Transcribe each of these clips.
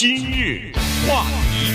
今日话题，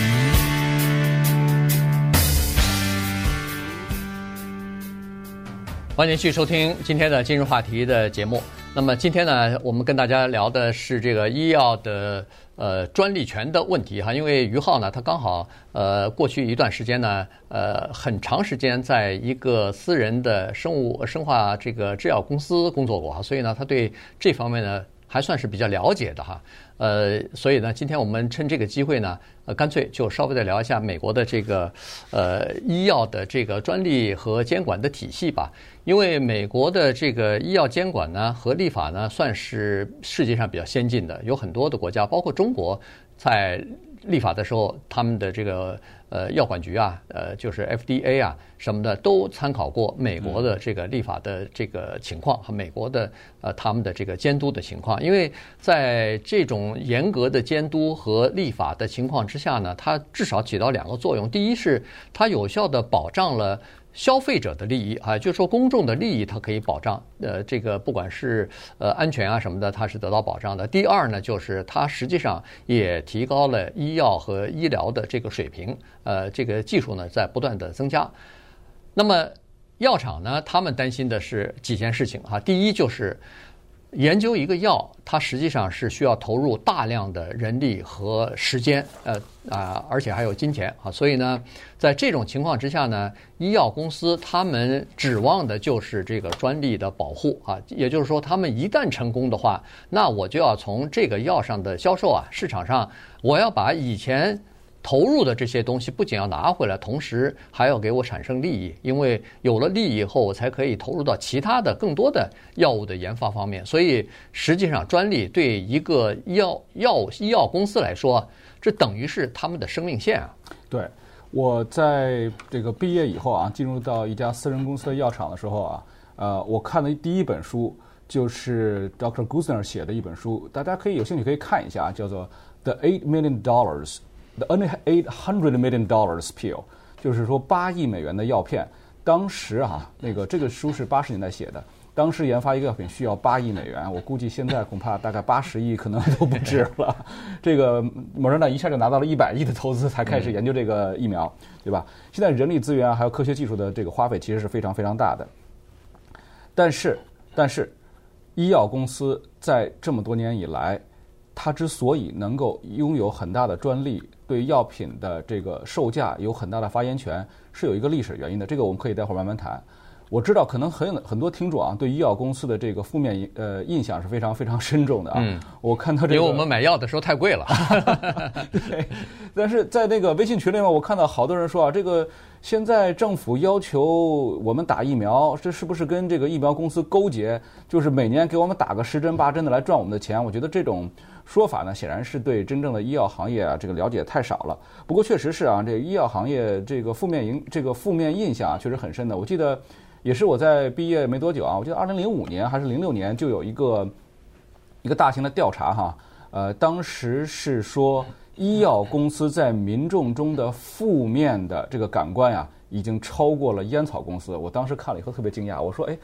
欢迎继续收听今天的今日话题的节目。那么今天呢，我们跟大家聊的是这个医药的呃专利权的问题哈，因为于浩呢，他刚好呃过去一段时间呢，呃很长时间在一个私人的生物生化这个制药公司工作过，所以呢，他对这方面呢还算是比较了解的哈。呃，所以呢，今天我们趁这个机会呢，呃，干脆就稍微的聊一下美国的这个呃医药的这个专利和监管的体系吧。因为美国的这个医药监管呢和立法呢，算是世界上比较先进的，有很多的国家，包括中国，在立法的时候，他们的这个。呃，药管局啊，呃，就是 FDA 啊什么的，都参考过美国的这个立法的这个情况和美国的呃他们的这个监督的情况。因为在这种严格的监督和立法的情况之下呢，它至少起到两个作用。第一是它有效的保障了。消费者的利益啊，就是说公众的利益，它可以保障。呃，这个不管是呃安全啊什么的，它是得到保障的。第二呢，就是它实际上也提高了医药和医疗的这个水平。呃，这个技术呢在不断的增加。那么药厂呢，他们担心的是几件事情哈。第一就是。研究一个药，它实际上是需要投入大量的人力和时间，呃啊，而且还有金钱啊。所以呢，在这种情况之下呢，医药公司他们指望的就是这个专利的保护啊。也就是说，他们一旦成功的话，那我就要从这个药上的销售啊，市场上我要把以前。投入的这些东西不仅要拿回来，同时还要给我产生利益，因为有了利益以后，我才可以投入到其他的更多的药物的研发方面。所以，实际上专利对一个药药医药公司来说，这等于是他们的生命线啊。对，我在这个毕业以后啊，进入到一家私人公司的药厂的时候啊，呃，我看的第一本书就是 Dr. Gusner 写的一本书，大家可以有兴趣可以看一下，叫做《The Eight Million Dollars》。The eight hundred million dollars pill，就是说八亿美元的药片。当时啊，那个这个书是八十年代写的。当时研发一个药品需要八亿美元，我估计现在恐怕大概八十亿可能都不止了。这个莫德纳一下就拿到了一百亿的投资，才开始研究这个疫苗，对吧？现在人力资源还有科学技术的这个花费其实是非常非常大的。但是，但是，医药公司在这么多年以来，它之所以能够拥有很大的专利。对药品的这个售价有很大的发言权，是有一个历史原因的。这个我们可以待会儿慢慢谈。我知道可能很很多听众啊，对医药公司的这个负面呃印象是非常非常深重的啊。嗯。我看到这个，因为我们买药的时候太贵了。对。但是在那个微信群里面，我看到好多人说啊，这个现在政府要求我们打疫苗，这是不是跟这个疫苗公司勾结？就是每年给我们打个十针八针的来赚我们的钱？我觉得这种。说法呢，显然是对真正的医药行业啊，这个了解太少了。不过确实是啊，这医药行业这个负面影，这个负面印象啊，确实很深的。我记得也是我在毕业没多久啊，我记得二零零五年还是零六年就有一个一个大型的调查哈，呃，当时是说医药公司在民众中的负面的这个感官呀，已经超过了烟草公司。我当时看了以后特别惊讶，我说哎。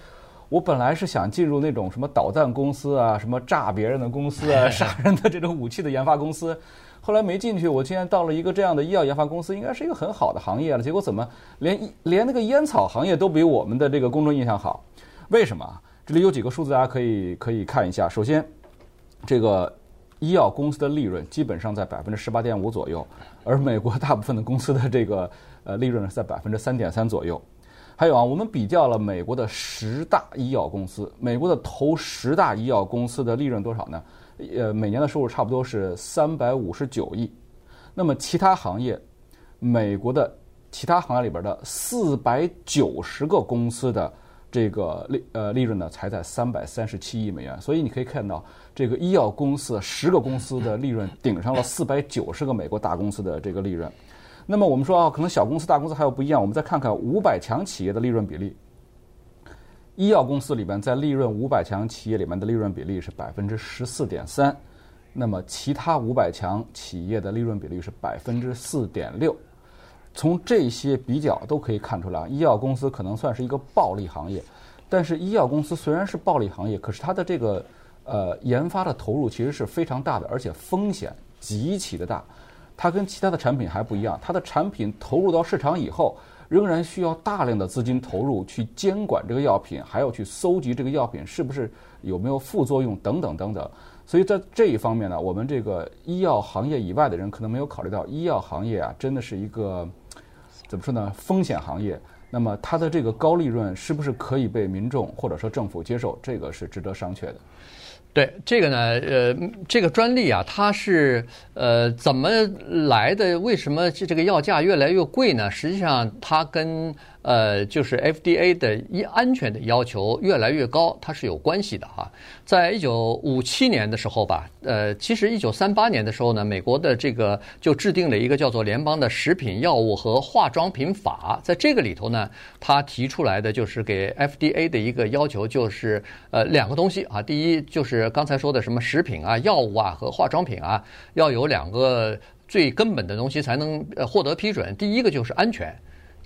我本来是想进入那种什么导弹公司啊，什么炸别人的公司啊，杀人的这种武器的研发公司，后来没进去。我竟然到了一个这样的医药研发公司，应该是一个很好的行业了。结果怎么连连那个烟草行业都比我们的这个公众印象好？为什么？这里有几个数字，大家可以可以看一下。首先，这个医药公司的利润基本上在百分之十八点五左右，而美国大部分的公司的这个呃利润是在百分之三点三左右。还有啊，我们比较了美国的十大医药公司，美国的头十大医药公司的利润多少呢？呃，每年的收入差不多是三百五十九亿。那么其他行业，美国的其他行业里边的四百九十个公司的这个利呃利润呢，才在三百三十七亿美元。所以你可以看到，这个医药公司十个公司的利润顶上了四百九十个美国大公司的这个利润。那么我们说啊，可能小公司、大公司还有不一样。我们再看看五百强企业的利润比例。医药公司里边，在利润五百强企业里面的利润比例是百分之十四点三，那么其他五百强企业的利润比例是百分之四点六。从这些比较都可以看出来，医药公司可能算是一个暴利行业。但是医药公司虽然是暴利行业，可是它的这个呃研发的投入其实是非常大的，而且风险极其的大，它跟其他的产品还不一样，它的产品投入到市场以后，仍然需要大量的资金投入去监管这个药品，还要去搜集这个药品是不是有没有副作用等等等等。所以在这一方面呢，我们这个医药行业以外的人可能没有考虑到，医药行业啊，真的是一个怎么说呢，风险行业。那么它的这个高利润是不是可以被民众或者说政府接受？这个是值得商榷的。对这个呢，呃，这个专利啊，它是呃怎么来的？为什么这这个药价越来越贵呢？实际上，它跟呃，就是 FDA 的一安全的要求越来越高，它是有关系的哈。在一九五七年的时候吧，呃，其实一九三八年的时候呢，美国的这个就制定了一个叫做联邦的食品药物和化妆品法，在这个里头呢，他提出来的就是给 FDA 的一个要求，就是呃两个东西啊，第一就是刚才说的什么食品啊、药物啊和化妆品啊，要有两个最根本的东西才能获得批准，第一个就是安全。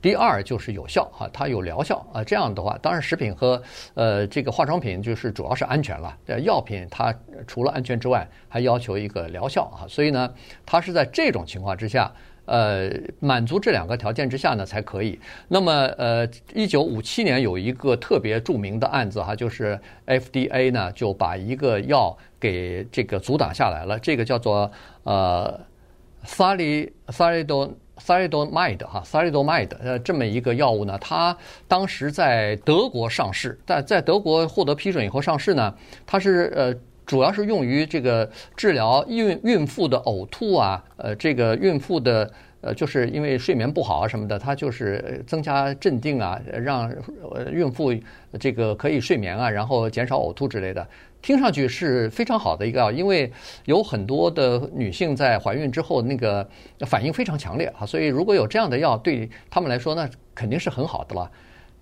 第二就是有效哈，它有疗效啊。这样的话，当然食品和呃这个化妆品就是主要是安全了。药品它除了安全之外，还要求一个疗效啊。所以呢，它是在这种情况之下，呃，满足这两个条件之下呢才可以。那么呃，一九五七年有一个特别著名的案子哈，就是 FDA 呢就把一个药给这个阻挡下来了，这个叫做呃萨利萨利多。Thalidomide 哈，Thalidomide 呃，这么一个药物呢，它当时在德国上市，在在德国获得批准以后上市呢，它是呃，主要是用于这个治疗孕孕妇的呕吐啊，呃，这个孕妇的呃，就是因为睡眠不好啊什么的，它就是增加镇定啊，让孕妇这个可以睡眠啊，然后减少呕吐之类的。听上去是非常好的一个药，因为有很多的女性在怀孕之后那个反应非常强烈啊，所以如果有这样的药，对他们来说那肯定是很好的了。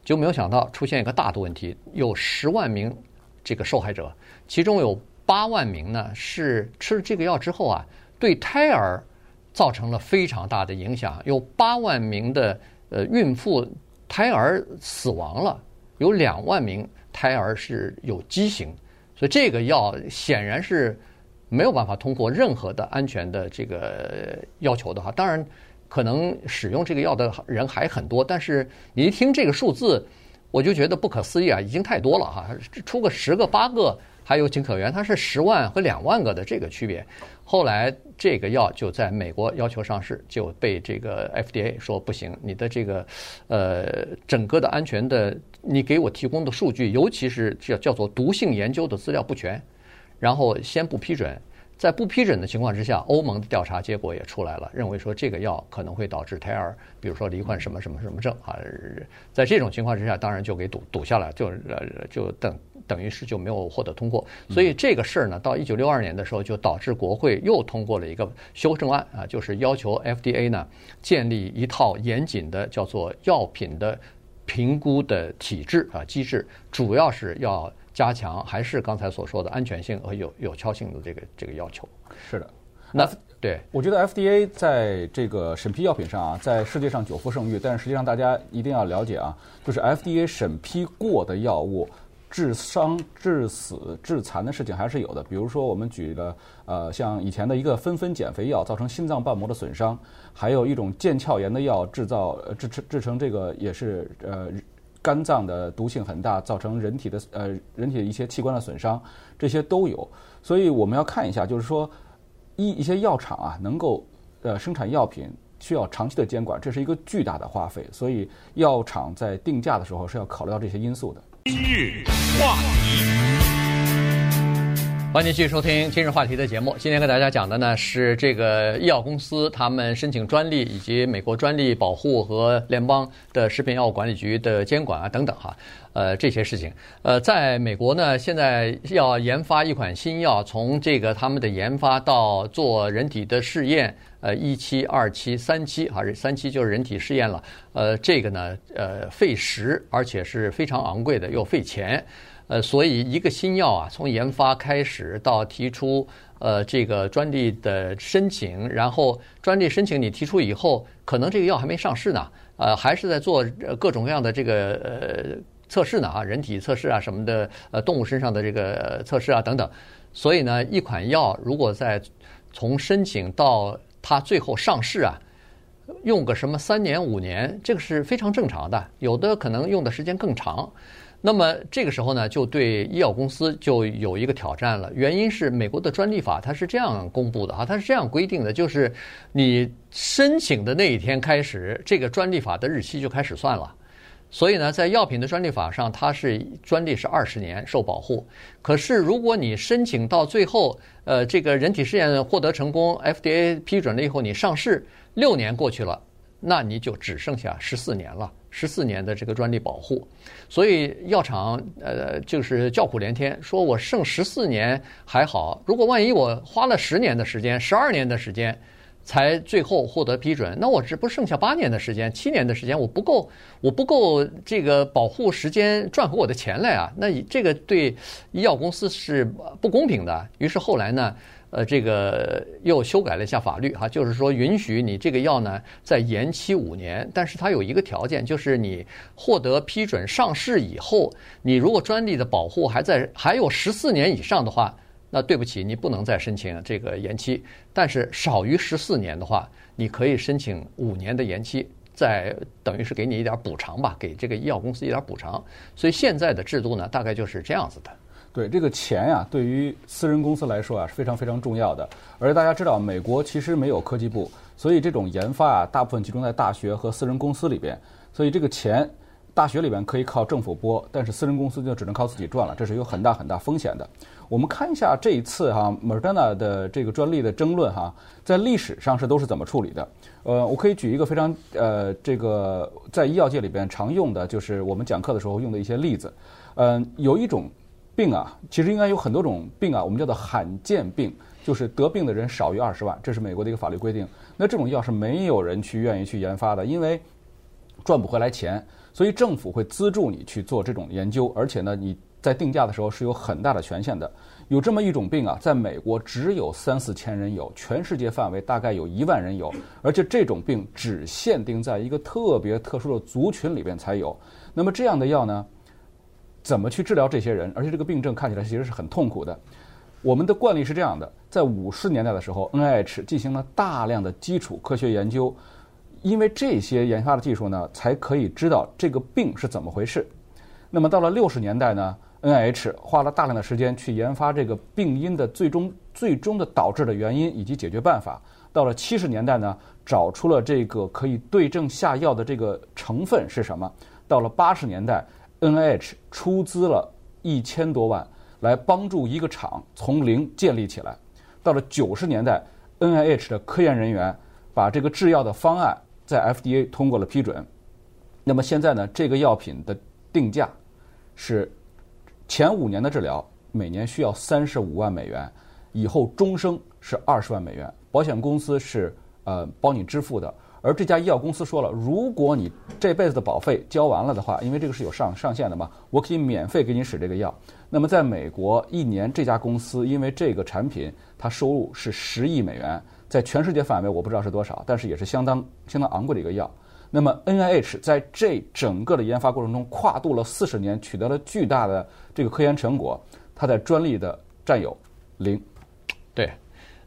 就没有想到出现一个大的问题，有十万名这个受害者，其中有八万名呢是吃了这个药之后啊，对胎儿造成了非常大的影响，有八万名的呃孕妇胎儿死亡了，有两万名胎儿是有畸形。所以这个药显然是没有办法通过任何的安全的这个要求的哈。当然，可能使用这个药的人还很多，但是你一听这个数字，我就觉得不可思议啊，已经太多了哈。出个十个八个还有情可原，它是十万和两万个的这个区别。后来这个药就在美国要求上市，就被这个 FDA 说不行，你的这个呃整个的安全的。你给我提供的数据，尤其是叫叫做毒性研究的资料不全，然后先不批准，在不批准的情况之下，欧盟的调查结果也出来了，认为说这个药可能会导致胎儿，比如说罹患什么什么什么症啊，在这种情况之下，当然就给堵堵下来，就呃就等等于是就没有获得通过。所以这个事儿呢，到一九六二年的时候，就导致国会又通过了一个修正案啊，就是要求 FDA 呢建立一套严谨的叫做药品的。评估的体制啊机制，主要是要加强，还是刚才所说的安全性和有有效性的这个这个要求。是的，那对，我觉得 FDA 在这个审批药品上啊，在世界上久负盛誉，但是实际上大家一定要了解啊，就是 FDA 审批过的药物。致伤、致死、致残的事情还是有的。比如说，我们举了呃，像以前的一个纷纷减肥药，造成心脏瓣膜的损伤；还有一种腱鞘炎的药，制造制成制成这个也是呃肝脏的毒性很大，造成人体的呃人体的一些器官的损伤，这些都有。所以我们要看一下，就是说一一些药厂啊，能够呃生产药品需要长期的监管，这是一个巨大的花费。所以药厂在定价的时候是要考虑到这些因素的。今日欢迎继续收听今日话题的节目。今天跟大家讲的呢是这个医药公司他们申请专利，以及美国专利保护和联邦的食品药物管理局的监管啊等等哈，呃这些事情。呃，在美国呢，现在要研发一款新药，从这个他们的研发到做人体的试验。呃，一期、二期、三期，还是三期就是人体试验了。呃，这个呢，呃，费时，而且是非常昂贵的，又费钱。呃，所以一个新药啊，从研发开始到提出呃这个专利的申请，然后专利申请你提出以后，可能这个药还没上市呢，呃，还是在做各种各样的这个呃测试呢啊，人体测试啊什么的，呃，动物身上的这个测试啊等等。所以呢，一款药如果在从申请到它最后上市啊，用个什么三年五年，这个是非常正常的。有的可能用的时间更长。那么这个时候呢，就对医药公司就有一个挑战了。原因是美国的专利法它是这样公布的哈，它是这样规定的，就是你申请的那一天开始，这个专利法的日期就开始算了。所以呢，在药品的专利法上，它是专利是二十年受保护。可是如果你申请到最后，呃，这个人体试验获得成功，FDA 批准了以后，你上市六年过去了，那你就只剩下十四年了。十四年的这个专利保护，所以药厂呃就是叫苦连天，说我剩十四年还好，如果万一我花了十年的时间、十二年的时间才最后获得批准，那我这不剩下八年的时间、七年的时间，我不够，我不够这个保护时间赚回我的钱来啊！那这个对医药公司是不公平的。于是后来呢？呃，这个又修改了一下法律哈，就是说允许你这个药呢再延期五年，但是它有一个条件，就是你获得批准上市以后，你如果专利的保护还在还有十四年以上的话，那对不起，你不能再申请这个延期。但是少于十四年的话，你可以申请五年的延期，再等于是给你一点补偿吧，给这个医药公司一点补偿。所以现在的制度呢，大概就是这样子的。对这个钱呀，对于私人公司来说啊是非常非常重要的。而且大家知道，美国其实没有科技部，所以这种研发啊，大部分集中在大学和私人公司里边。所以这个钱，大学里边可以靠政府拨，但是私人公司就只能靠自己赚了，这是有很大很大风险的。我们看一下这一次哈，Moderna 的这个专利的争论哈，在历史上是都是怎么处理的？呃，我可以举一个非常呃，这个在医药界里边常用的，就是我们讲课的时候用的一些例子。嗯，有一种。病啊，其实应该有很多种病啊，我们叫做罕见病，就是得病的人少于二十万，这是美国的一个法律规定。那这种药是没有人去愿意去研发的，因为赚不回来钱，所以政府会资助你去做这种研究，而且呢，你在定价的时候是有很大的权限的。有这么一种病啊，在美国只有三四千人有，全世界范围大概有一万人有，而且这种病只限定在一个特别特殊的族群里边才有。那么这样的药呢？怎么去治疗这些人？而且这个病症看起来其实是很痛苦的。我们的惯例是这样的：在五十年代的时候，NIH 进行了大量的基础科学研究，因为这些研发的技术呢，才可以知道这个病是怎么回事。那么到了六十年代呢，NIH 花了大量的时间去研发这个病因的最终最终的导致的原因以及解决办法。到了七十年代呢，找出了这个可以对症下药的这个成分是什么。到了八十年代。NIH 出资了一千多万来帮助一个厂从零建立起来。到了九十年代，NIH 的科研人员把这个制药的方案在 FDA 通过了批准。那么现在呢，这个药品的定价是前五年的治疗每年需要三十五万美元，以后终生是二十万美元，保险公司是呃帮你支付的。而这家医药公司说了，如果你这辈子的保费交完了的话，因为这个是有上上限的嘛，我可以免费给你使这个药。那么在美国，一年这家公司因为这个产品，它收入是十亿美元，在全世界范围我不知道是多少，但是也是相当相当昂贵的一个药。那么 NIH 在这整个的研发过程中，跨度了四十年，取得了巨大的这个科研成果，它在专利的占有零。对。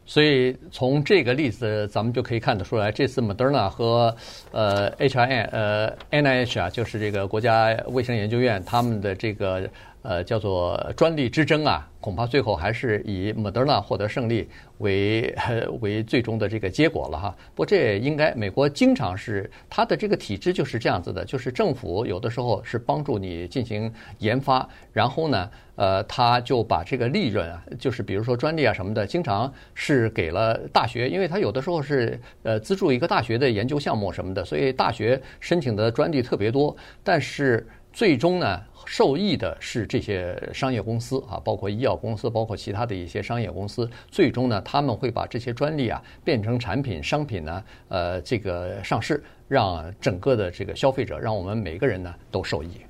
所以从这个例子，咱们就可以看得出来，这次 Moderna 和呃 HIN 呃 NIH 啊，就是这个国家卫生研究院他们的这个呃叫做专利之争啊，恐怕最后还是以 Moderna 获得胜利为 为最终的这个结果了哈。不过这也应该，美国经常是它的这个体制就是这样子的，就是政府有的时候是帮助你进行研发，然后呢。呃，他就把这个利润啊，就是比如说专利啊什么的，经常是给了大学，因为他有的时候是呃资助一个大学的研究项目什么的，所以大学申请的专利特别多。但是最终呢，受益的是这些商业公司啊，包括医药公司，包括其他的一些商业公司。最终呢，他们会把这些专利啊变成产品、商品呢，呃，这个上市，让整个的这个消费者，让我们每个人呢都受益。